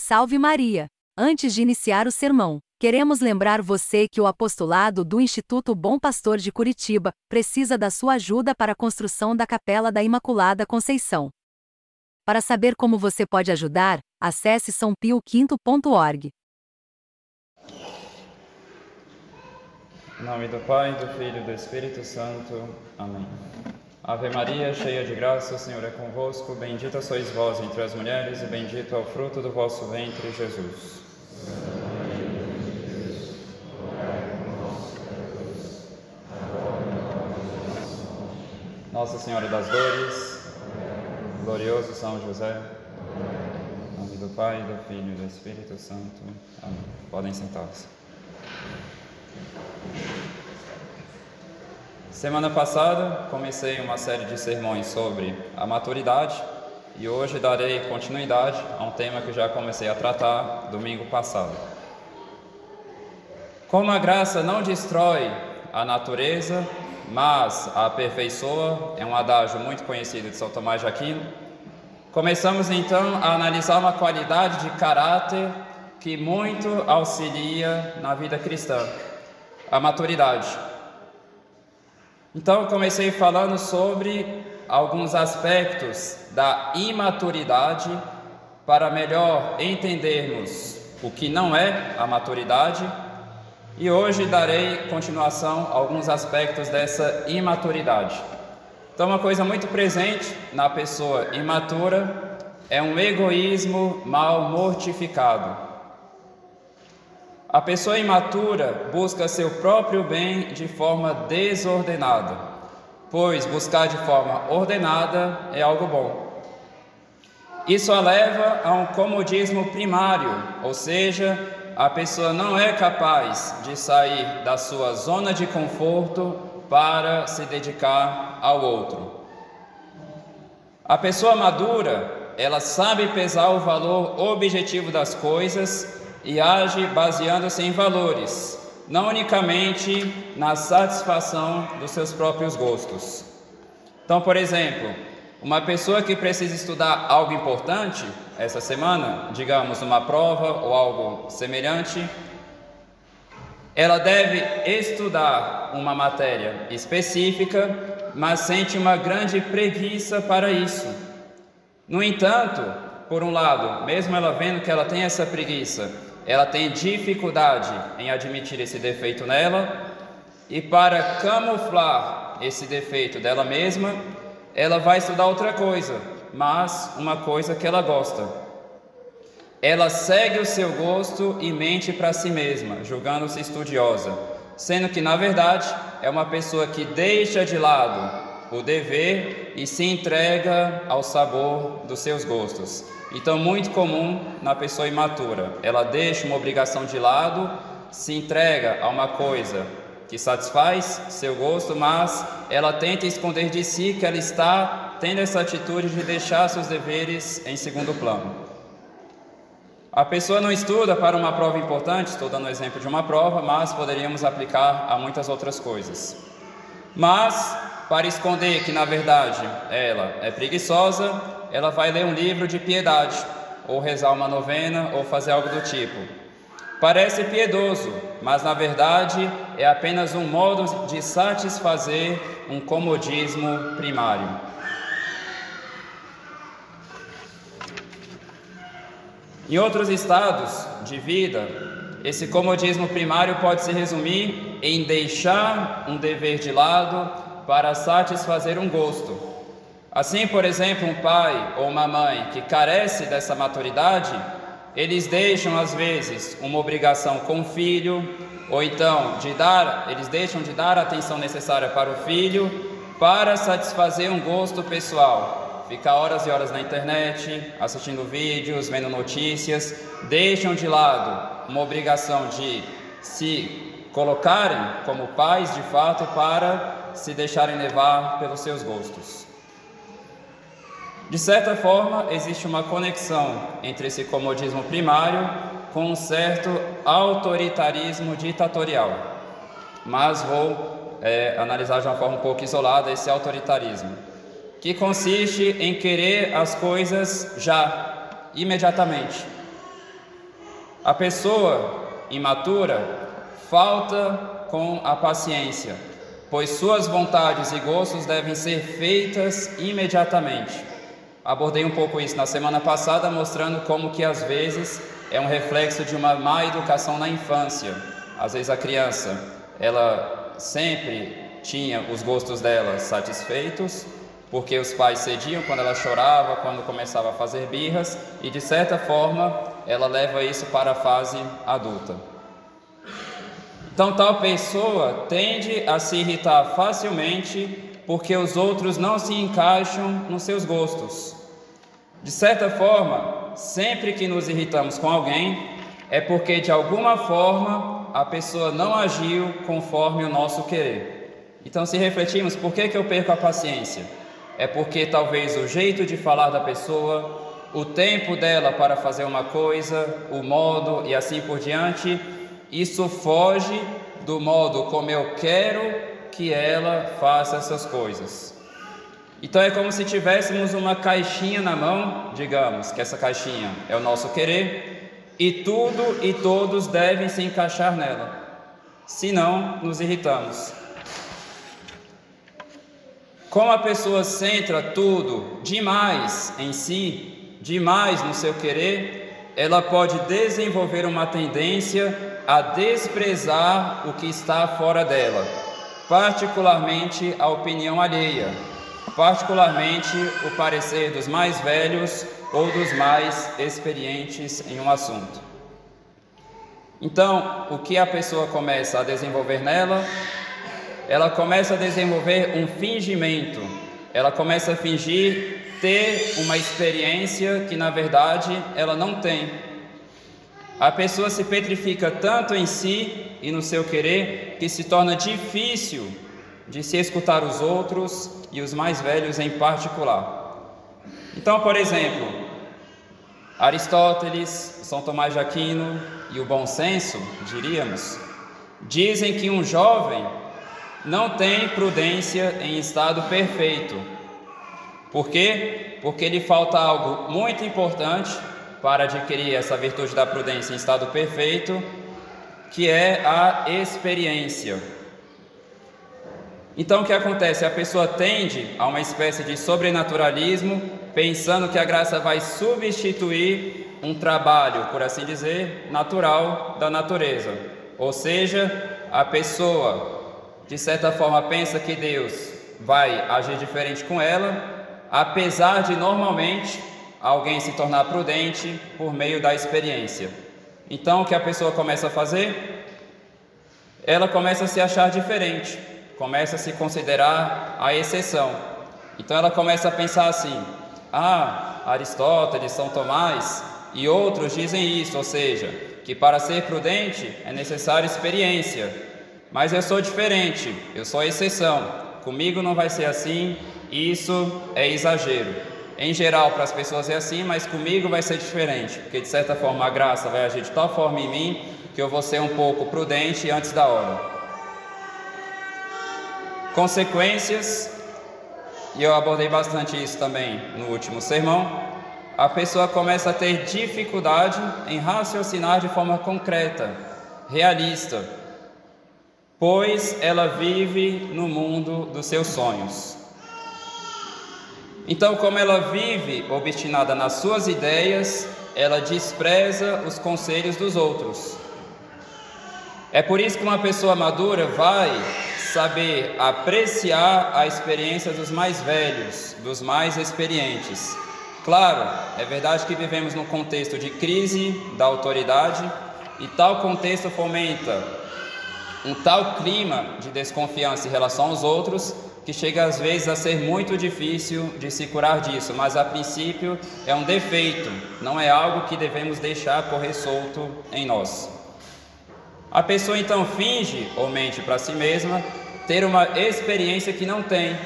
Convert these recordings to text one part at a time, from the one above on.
Salve Maria! Antes de iniciar o sermão, queremos lembrar você que o apostolado do Instituto Bom Pastor de Curitiba precisa da sua ajuda para a construção da Capela da Imaculada Conceição. Para saber como você pode ajudar, acesse sãopioquinto.org. Em nome do Pai, do Filho e do Espírito Santo. Amém. Ave Maria, cheia de graça, o Senhor é convosco. Bendita sois vós entre as mulheres, e bendito é o fruto do vosso ventre, Jesus. Nossa Senhora das Dores, glorioso São José, em nome do Pai, do Filho e do Espírito Santo. Amém. Podem sentar-se. Semana passada comecei uma série de sermões sobre a maturidade e hoje darei continuidade a um tema que já comecei a tratar domingo passado. Como a graça não destrói a natureza, mas a aperfeiçoa, é um adágio muito conhecido de São Tomás de Aquino, começamos então a analisar uma qualidade de caráter que muito auxilia na vida cristã, a maturidade. Então, comecei falando sobre alguns aspectos da imaturidade para melhor entendermos o que não é a maturidade. E hoje darei continuação a alguns aspectos dessa imaturidade. Então, uma coisa muito presente na pessoa imatura é um egoísmo mal mortificado. A pessoa imatura busca seu próprio bem de forma desordenada, pois buscar de forma ordenada é algo bom. Isso a leva a um comodismo primário, ou seja, a pessoa não é capaz de sair da sua zona de conforto para se dedicar ao outro. A pessoa madura, ela sabe pesar o valor objetivo das coisas e age baseando-se em valores, não unicamente na satisfação dos seus próprios gostos. Então, por exemplo, uma pessoa que precisa estudar algo importante essa semana, digamos uma prova ou algo semelhante, ela deve estudar uma matéria específica, mas sente uma grande preguiça para isso. No entanto, por um lado, mesmo ela vendo que ela tem essa preguiça, ela tem dificuldade em admitir esse defeito nela, e para camuflar esse defeito dela mesma, ela vai estudar outra coisa, mas uma coisa que ela gosta. Ela segue o seu gosto e mente para si mesma, julgando-se estudiosa, sendo que na verdade é uma pessoa que deixa de lado o dever e se entrega ao sabor dos seus gostos. Então, muito comum na pessoa imatura, ela deixa uma obrigação de lado, se entrega a uma coisa que satisfaz seu gosto, mas ela tenta esconder de si que ela está tendo essa atitude de deixar seus deveres em segundo plano. A pessoa não estuda para uma prova importante, estou dando o exemplo de uma prova, mas poderíamos aplicar a muitas outras coisas. Mas, para esconder que na verdade ela é preguiçosa, ela vai ler um livro de piedade, ou rezar uma novena, ou fazer algo do tipo. Parece piedoso, mas na verdade é apenas um modo de satisfazer um comodismo primário. Em outros estados de vida, esse comodismo primário pode se resumir em deixar um dever de lado para satisfazer um gosto, Assim, por exemplo, um pai ou uma mãe que carece dessa maturidade, eles deixam às vezes uma obrigação com o filho, ou então de dar, eles deixam de dar a atenção necessária para o filho para satisfazer um gosto pessoal. Ficar horas e horas na internet, assistindo vídeos, vendo notícias, deixam de lado uma obrigação de se colocarem como pais de fato para se deixarem levar pelos seus gostos. De certa forma, existe uma conexão entre esse comodismo primário com um certo autoritarismo ditatorial. Mas vou é, analisar de uma forma um pouco isolada esse autoritarismo, que consiste em querer as coisas já, imediatamente. A pessoa imatura falta com a paciência, pois suas vontades e gostos devem ser feitas imediatamente. Abordei um pouco isso na semana passada, mostrando como que às vezes é um reflexo de uma má educação na infância. Às vezes a criança, ela sempre tinha os gostos dela satisfeitos, porque os pais cediam quando ela chorava, quando começava a fazer birras, e de certa forma ela leva isso para a fase adulta. Então, tal pessoa tende a se irritar facilmente porque os outros não se encaixam nos seus gostos. De certa forma, sempre que nos irritamos com alguém, é porque de alguma forma a pessoa não agiu conforme o nosso querer. Então, se refletirmos, por que, que eu perco a paciência? É porque talvez o jeito de falar da pessoa, o tempo dela para fazer uma coisa, o modo e assim por diante, isso foge do modo como eu quero que ela faça essas coisas. Então é como se tivéssemos uma caixinha na mão, digamos que essa caixinha é o nosso querer, e tudo e todos devem se encaixar nela, senão nos irritamos. Como a pessoa centra tudo demais em si, demais no seu querer, ela pode desenvolver uma tendência a desprezar o que está fora dela, particularmente a opinião alheia, particularmente o parecer dos mais velhos ou dos mais experientes em um assunto. Então, o que a pessoa começa a desenvolver nela? Ela começa a desenvolver um fingimento, ela começa a fingir ter uma experiência que na verdade ela não tem. A pessoa se petrifica tanto em si e no seu querer que se torna difícil de se escutar os outros e os mais velhos em particular. Então, por exemplo, Aristóteles, São Tomás de Aquino e o bom senso, diríamos, dizem que um jovem não tem prudência em estado perfeito. Por quê? Porque lhe falta algo muito importante para adquirir essa virtude da prudência em estado perfeito, que é a experiência. Então o que acontece? A pessoa tende a uma espécie de sobrenaturalismo, pensando que a graça vai substituir um trabalho, por assim dizer, natural da natureza. Ou seja, a pessoa, de certa forma, pensa que Deus vai agir diferente com ela, apesar de normalmente alguém se tornar prudente por meio da experiência. Então o que a pessoa começa a fazer? Ela começa a se achar diferente começa a se considerar a exceção. Então ela começa a pensar assim: ah, Aristóteles, São Tomás e outros dizem isso, ou seja, que para ser prudente é necessária experiência. Mas eu sou diferente, eu sou exceção. Comigo não vai ser assim, isso é exagero. Em geral, para as pessoas é assim, mas comigo vai ser diferente, porque de certa forma a graça vai agir de tal forma em mim que eu vou ser um pouco prudente antes da hora. Consequências, e eu abordei bastante isso também no último sermão, a pessoa começa a ter dificuldade em raciocinar de forma concreta, realista, pois ela vive no mundo dos seus sonhos. Então, como ela vive obstinada nas suas ideias, ela despreza os conselhos dos outros. É por isso que uma pessoa madura vai saber apreciar a experiência dos mais velhos, dos mais experientes. Claro, é verdade que vivemos num contexto de crise da autoridade e tal contexto fomenta um tal clima de desconfiança em relação aos outros que chega às vezes a ser muito difícil de se curar disso, mas a princípio é um defeito, não é algo que devemos deixar correr solto em nós. A pessoa então finge ou mente para si mesma ter uma experiência que não tem,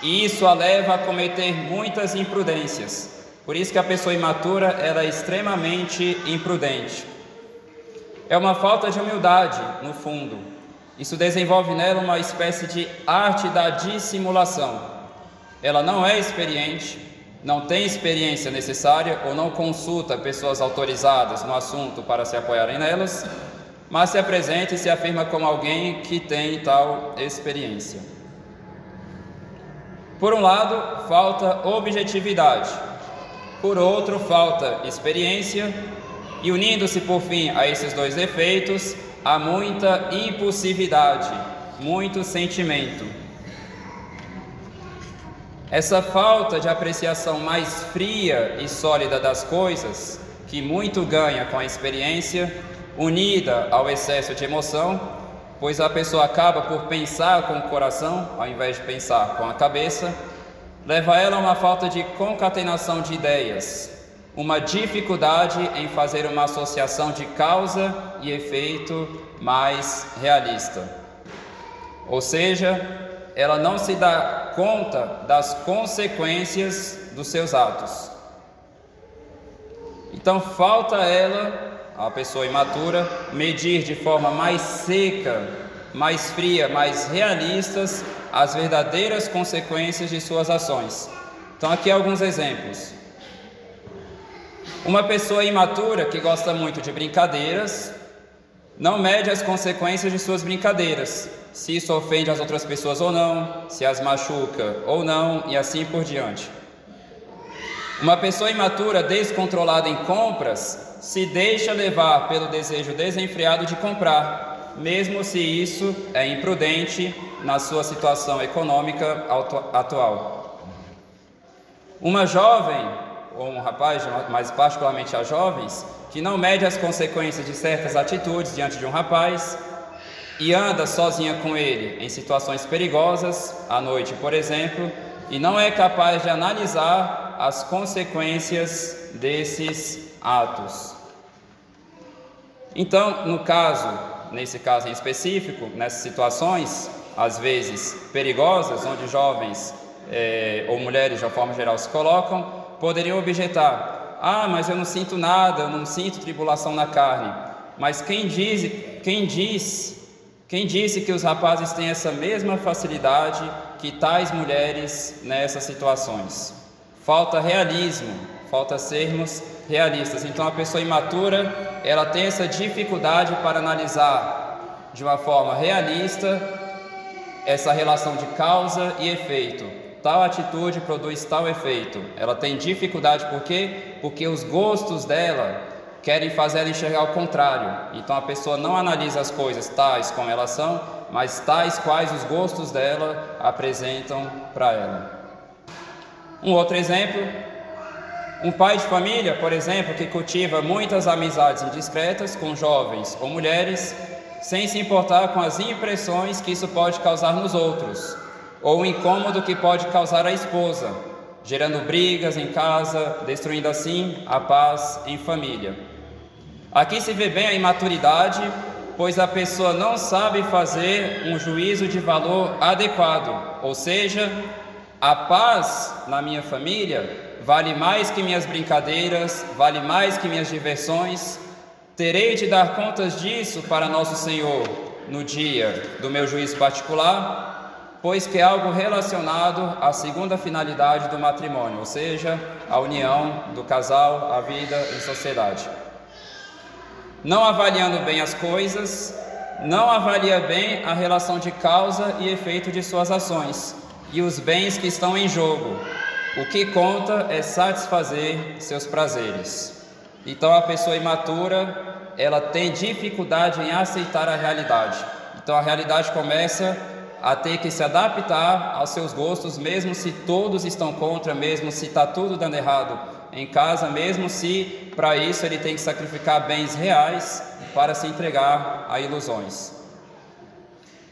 e isso a leva a cometer muitas imprudências. Por isso que a pessoa imatura é extremamente imprudente. É uma falta de humildade, no fundo. Isso desenvolve nela uma espécie de arte da dissimulação. Ela não é experiente, não tem experiência necessária ou não consulta pessoas autorizadas no assunto para se apoiarem nelas, mas se apresenta e se afirma como alguém que tem tal experiência. Por um lado, falta objetividade, por outro, falta experiência, e unindo-se por fim a esses dois defeitos, há muita impulsividade, muito sentimento. Essa falta de apreciação mais fria e sólida das coisas, que muito ganha com a experiência, unida ao excesso de emoção, pois a pessoa acaba por pensar com o coração ao invés de pensar com a cabeça, leva ela a uma falta de concatenação de ideias, uma dificuldade em fazer uma associação de causa e efeito mais realista. Ou seja, ela não se dá conta das consequências dos seus atos. Então falta ela, a pessoa imatura, medir de forma mais seca, mais fria, mais realistas as verdadeiras consequências de suas ações. Então, aqui alguns exemplos. Uma pessoa imatura que gosta muito de brincadeiras não mede as consequências de suas brincadeiras, se isso ofende as outras pessoas ou não, se as machuca ou não e assim por diante. Uma pessoa imatura descontrolada em compras se deixa levar pelo desejo desenfreado de comprar, mesmo se isso é imprudente na sua situação econômica atual. Uma jovem, um rapaz, mas particularmente as jovens, que não mede as consequências de certas atitudes diante de um rapaz e anda sozinha com ele em situações perigosas, à noite, por exemplo, e não é capaz de analisar as consequências desses atos. Então, no caso nesse caso em específico, nessas situações, às vezes perigosas, onde jovens é, ou mulheres de uma forma geral se colocam, poderiam objetar: ah, mas eu não sinto nada, eu não sinto tribulação na carne. Mas quem diz, quem diz, quem disse que os rapazes têm essa mesma facilidade que tais mulheres nessas situações? Falta realismo, falta sermos realistas. Então a pessoa imatura, ela tem essa dificuldade para analisar de uma forma realista essa relação de causa e efeito. Tal atitude produz tal efeito. Ela tem dificuldade por quê? Porque os gostos dela querem fazer ela enxergar o contrário. Então a pessoa não analisa as coisas tais como elas são, mas tais quais os gostos dela apresentam para ela. Um outro exemplo um pai de família, por exemplo, que cultiva muitas amizades indiscretas com jovens ou mulheres, sem se importar com as impressões que isso pode causar nos outros, ou o incômodo que pode causar à esposa, gerando brigas em casa, destruindo assim a paz em família. Aqui se vê bem a imaturidade, pois a pessoa não sabe fazer um juízo de valor adequado, ou seja, a paz na minha família vale mais que minhas brincadeiras, vale mais que minhas diversões. Terei de dar contas disso para nosso Senhor no dia do meu juízo particular, pois que é algo relacionado à segunda finalidade do matrimônio, ou seja, a união do casal, a vida em sociedade. Não avaliando bem as coisas, não avalia bem a relação de causa e efeito de suas ações e os bens que estão em jogo, o que conta é satisfazer seus prazeres. Então a pessoa imatura, ela tem dificuldade em aceitar a realidade. Então a realidade começa a ter que se adaptar aos seus gostos, mesmo se todos estão contra, mesmo se está tudo dando errado em casa, mesmo se para isso ele tem que sacrificar bens reais para se entregar a ilusões.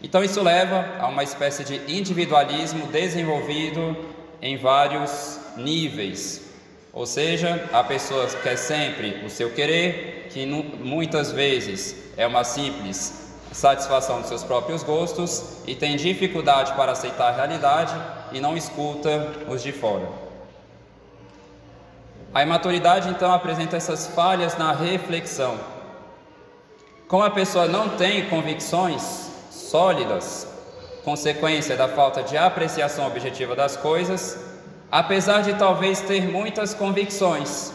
Então isso leva a uma espécie de individualismo desenvolvido em vários níveis. Ou seja, a pessoa quer sempre o seu querer, que muitas vezes é uma simples satisfação dos seus próprios gostos e tem dificuldade para aceitar a realidade e não escuta os de fora. A imaturidade então apresenta essas falhas na reflexão. Como a pessoa não tem convicções sólidas, consequência da falta de apreciação objetiva das coisas, apesar de talvez ter muitas convicções,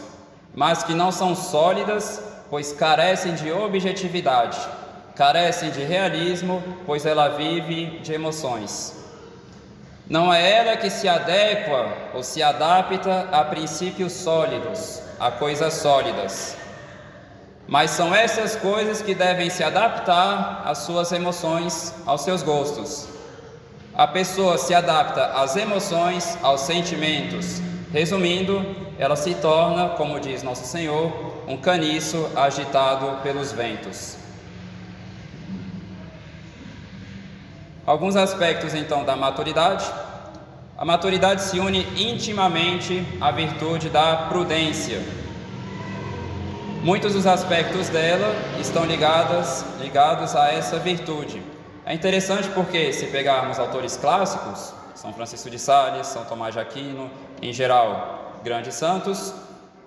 mas que não são sólidas, pois carecem de objetividade, carecem de realismo, pois ela vive de emoções. Não é ela que se adequa ou se adapta a princípios sólidos, a coisas sólidas. Mas são essas coisas que devem se adaptar às suas emoções, aos seus gostos. A pessoa se adapta às emoções, aos sentimentos. Resumindo, ela se torna, como diz nosso Senhor, um caniço agitado pelos ventos. Alguns aspectos então da maturidade. A maturidade se une intimamente à virtude da prudência. Muitos dos aspectos dela estão ligados, ligados a essa virtude. É interessante porque, se pegarmos autores clássicos, São Francisco de Sales, São Tomás de Aquino, em geral, grandes santos,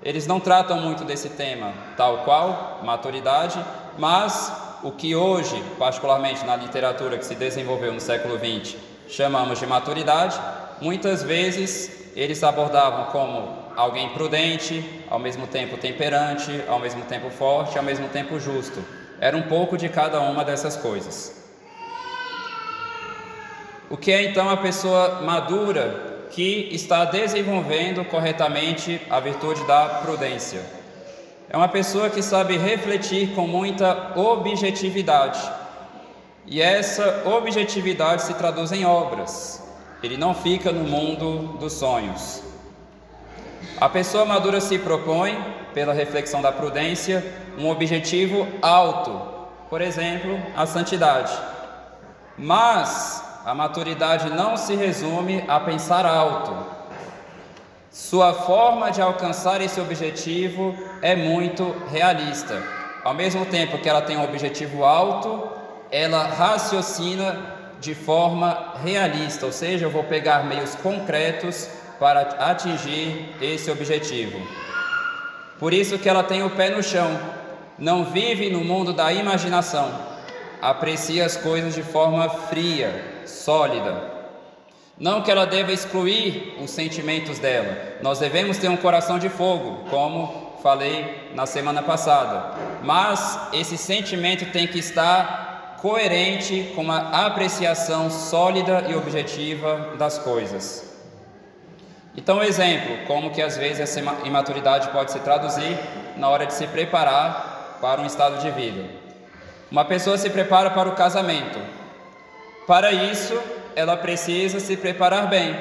eles não tratam muito desse tema, tal qual maturidade, mas o que hoje, particularmente na literatura que se desenvolveu no século XX, chamamos de maturidade, muitas vezes eles abordavam como alguém prudente, ao mesmo tempo temperante, ao mesmo tempo forte, ao mesmo tempo justo. Era um pouco de cada uma dessas coisas. O que é então a pessoa madura que está desenvolvendo corretamente a virtude da prudência? É uma pessoa que sabe refletir com muita objetividade. E essa objetividade se traduz em obras. Ele não fica no mundo dos sonhos. A pessoa madura se propõe, pela reflexão da prudência, um objetivo alto, por exemplo, a santidade. Mas a maturidade não se resume a pensar alto, sua forma de alcançar esse objetivo é muito realista. Ao mesmo tempo que ela tem um objetivo alto, ela raciocina de forma realista, ou seja, eu vou pegar meios concretos para atingir esse objetivo. Por isso que ela tem o pé no chão, não vive no mundo da imaginação, aprecia as coisas de forma fria, sólida. Não que ela deva excluir os sentimentos dela. Nós devemos ter um coração de fogo, como falei na semana passada. Mas esse sentimento tem que estar coerente com uma apreciação sólida e objetiva das coisas. Então, exemplo, como que às vezes essa imaturidade pode se traduzir na hora de se preparar para um estado de vida. Uma pessoa se prepara para o casamento. Para isso, ela precisa se preparar bem,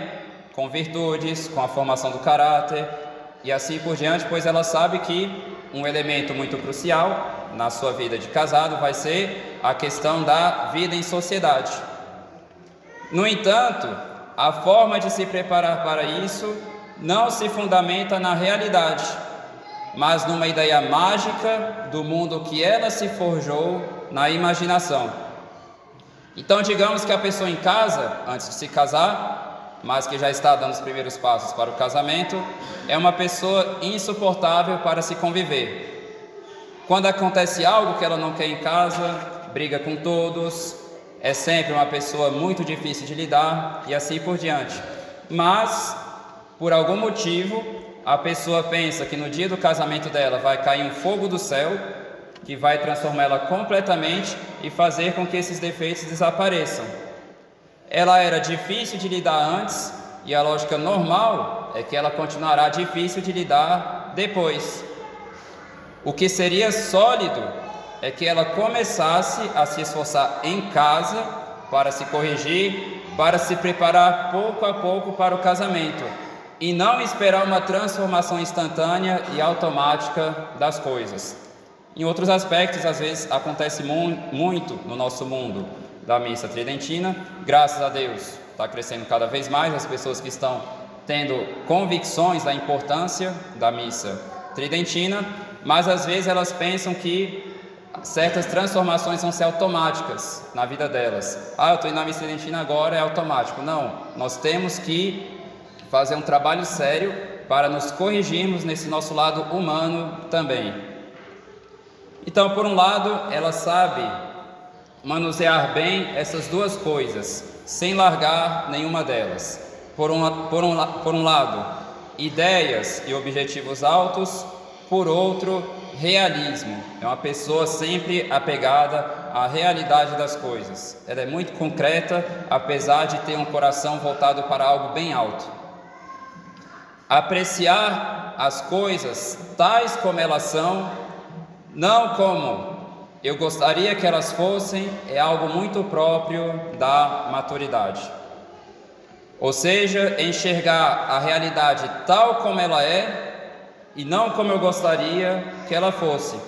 com virtudes, com a formação do caráter e assim por diante, pois ela sabe que um elemento muito crucial na sua vida de casado vai ser a questão da vida em sociedade. No entanto, a forma de se preparar para isso não se fundamenta na realidade, mas numa ideia mágica do mundo que ela se forjou na imaginação. Então, digamos que a pessoa em casa, antes de se casar, mas que já está dando os primeiros passos para o casamento, é uma pessoa insuportável para se conviver. Quando acontece algo que ela não quer em casa, briga com todos, é sempre uma pessoa muito difícil de lidar e assim por diante. Mas, por algum motivo, a pessoa pensa que no dia do casamento dela vai cair um fogo do céu que vai transformá-la completamente e fazer com que esses defeitos desapareçam. Ela era difícil de lidar antes e a lógica normal é que ela continuará difícil de lidar depois. O que seria sólido é que ela começasse a se esforçar em casa para se corrigir, para se preparar pouco a pouco para o casamento e não esperar uma transformação instantânea e automática das coisas. Em outros aspectos, às vezes acontece mu muito no nosso mundo da missa tridentina. Graças a Deus, está crescendo cada vez mais as pessoas que estão tendo convicções da importância da missa tridentina, mas às vezes elas pensam que certas transformações vão ser automáticas na vida delas. Ah, eu estou indo na missa tridentina agora, é automático. Não, nós temos que fazer um trabalho sério para nos corrigirmos nesse nosso lado humano também. Então, por um lado, ela sabe manusear bem essas duas coisas, sem largar nenhuma delas. Por um, por um, por um lado, ideias e objetivos altos, por outro, realismo. É uma pessoa sempre apegada à realidade das coisas. Ela é muito concreta, apesar de ter um coração voltado para algo bem alto. Apreciar as coisas tais como elas são, não como eu gostaria que elas fossem, é algo muito próprio da maturidade. Ou seja, enxergar a realidade tal como ela é e não como eu gostaria que ela fosse.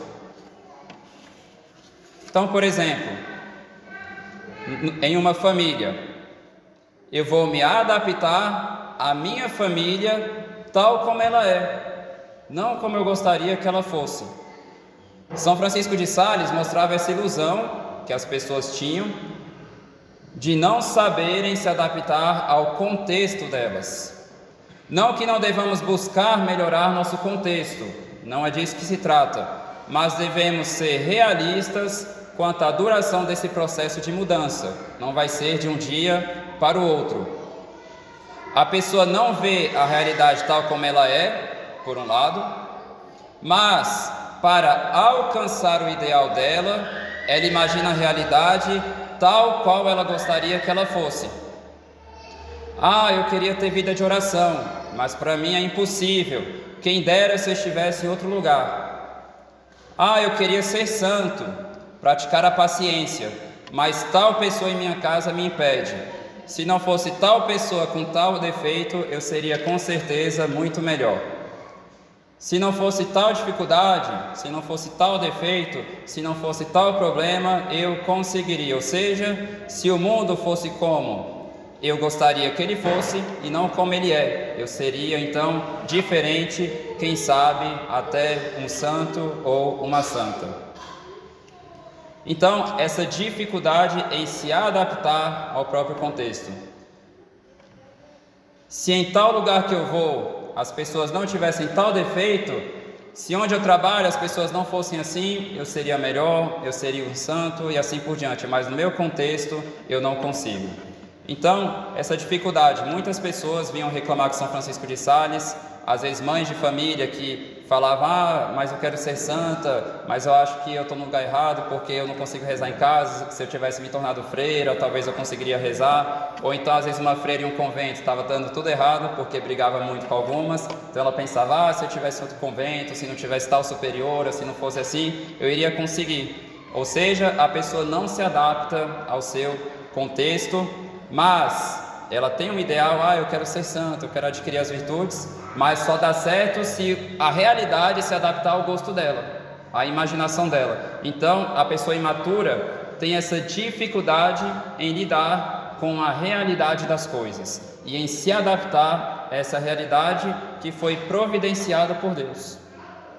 Então, por exemplo, em uma família, eu vou me adaptar à minha família tal como ela é, não como eu gostaria que ela fosse. São Francisco de Sales mostrava essa ilusão que as pessoas tinham de não saberem se adaptar ao contexto delas. Não que não devamos buscar melhorar nosso contexto, não é disso que se trata, mas devemos ser realistas quanto à duração desse processo de mudança. Não vai ser de um dia para o outro. A pessoa não vê a realidade tal como ela é, por um lado, mas para alcançar o ideal dela, ela imagina a realidade tal qual ela gostaria que ela fosse. Ah, eu queria ter vida de oração, mas para mim é impossível. Quem dera se eu estivesse em outro lugar. Ah, eu queria ser santo, praticar a paciência, mas tal pessoa em minha casa me impede. Se não fosse tal pessoa com tal defeito, eu seria com certeza muito melhor. Se não fosse tal dificuldade, se não fosse tal defeito, se não fosse tal problema, eu conseguiria. Ou seja, se o mundo fosse como eu gostaria que ele fosse e não como ele é. Eu seria então diferente, quem sabe até um santo ou uma santa. Então, essa dificuldade em se adaptar ao próprio contexto. Se em tal lugar que eu vou as pessoas não tivessem tal defeito, se onde eu trabalho as pessoas não fossem assim, eu seria melhor, eu seria um santo e assim por diante, mas no meu contexto eu não consigo. Então, essa dificuldade, muitas pessoas vinham reclamar com São Francisco de Sales, às vezes mães de família que falavam: Ah, mas eu quero ser santa, mas eu acho que eu estou no lugar errado porque eu não consigo rezar em casa. Se eu tivesse me tornado freira, talvez eu conseguiria rezar. Ou então, às vezes, uma freira em um convento estava dando tudo errado porque brigava muito com algumas. Então, ela pensava: Ah, se eu tivesse outro convento, se não tivesse tal superior, se não fosse assim, eu iria conseguir. Ou seja, a pessoa não se adapta ao seu contexto mas ela tem um ideal, ah, eu quero ser santo, eu quero adquirir as virtudes, mas só dá certo se a realidade se adaptar ao gosto dela, à imaginação dela. Então, a pessoa imatura tem essa dificuldade em lidar com a realidade das coisas e em se adaptar a essa realidade que foi providenciada por Deus,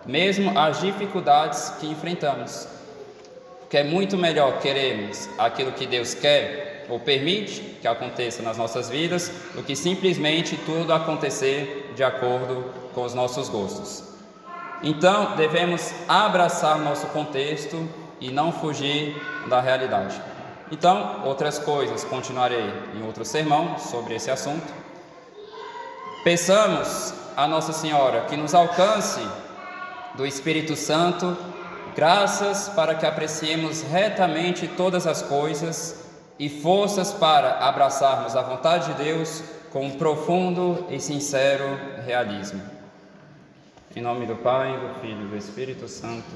mesmo às dificuldades que enfrentamos. Que é muito melhor queremos aquilo que Deus quer ou permite que aconteça nas nossas vidas do que simplesmente tudo acontecer de acordo com os nossos gostos. Então, devemos abraçar nosso contexto e não fugir da realidade. Então, outras coisas, continuarei em outro sermão sobre esse assunto. Peçamos a Nossa Senhora que nos alcance do Espírito Santo graças para que apreciemos retamente todas as coisas e forças para abraçarmos a vontade de Deus com um profundo e sincero realismo. Em nome do Pai, do Filho e do Espírito Santo.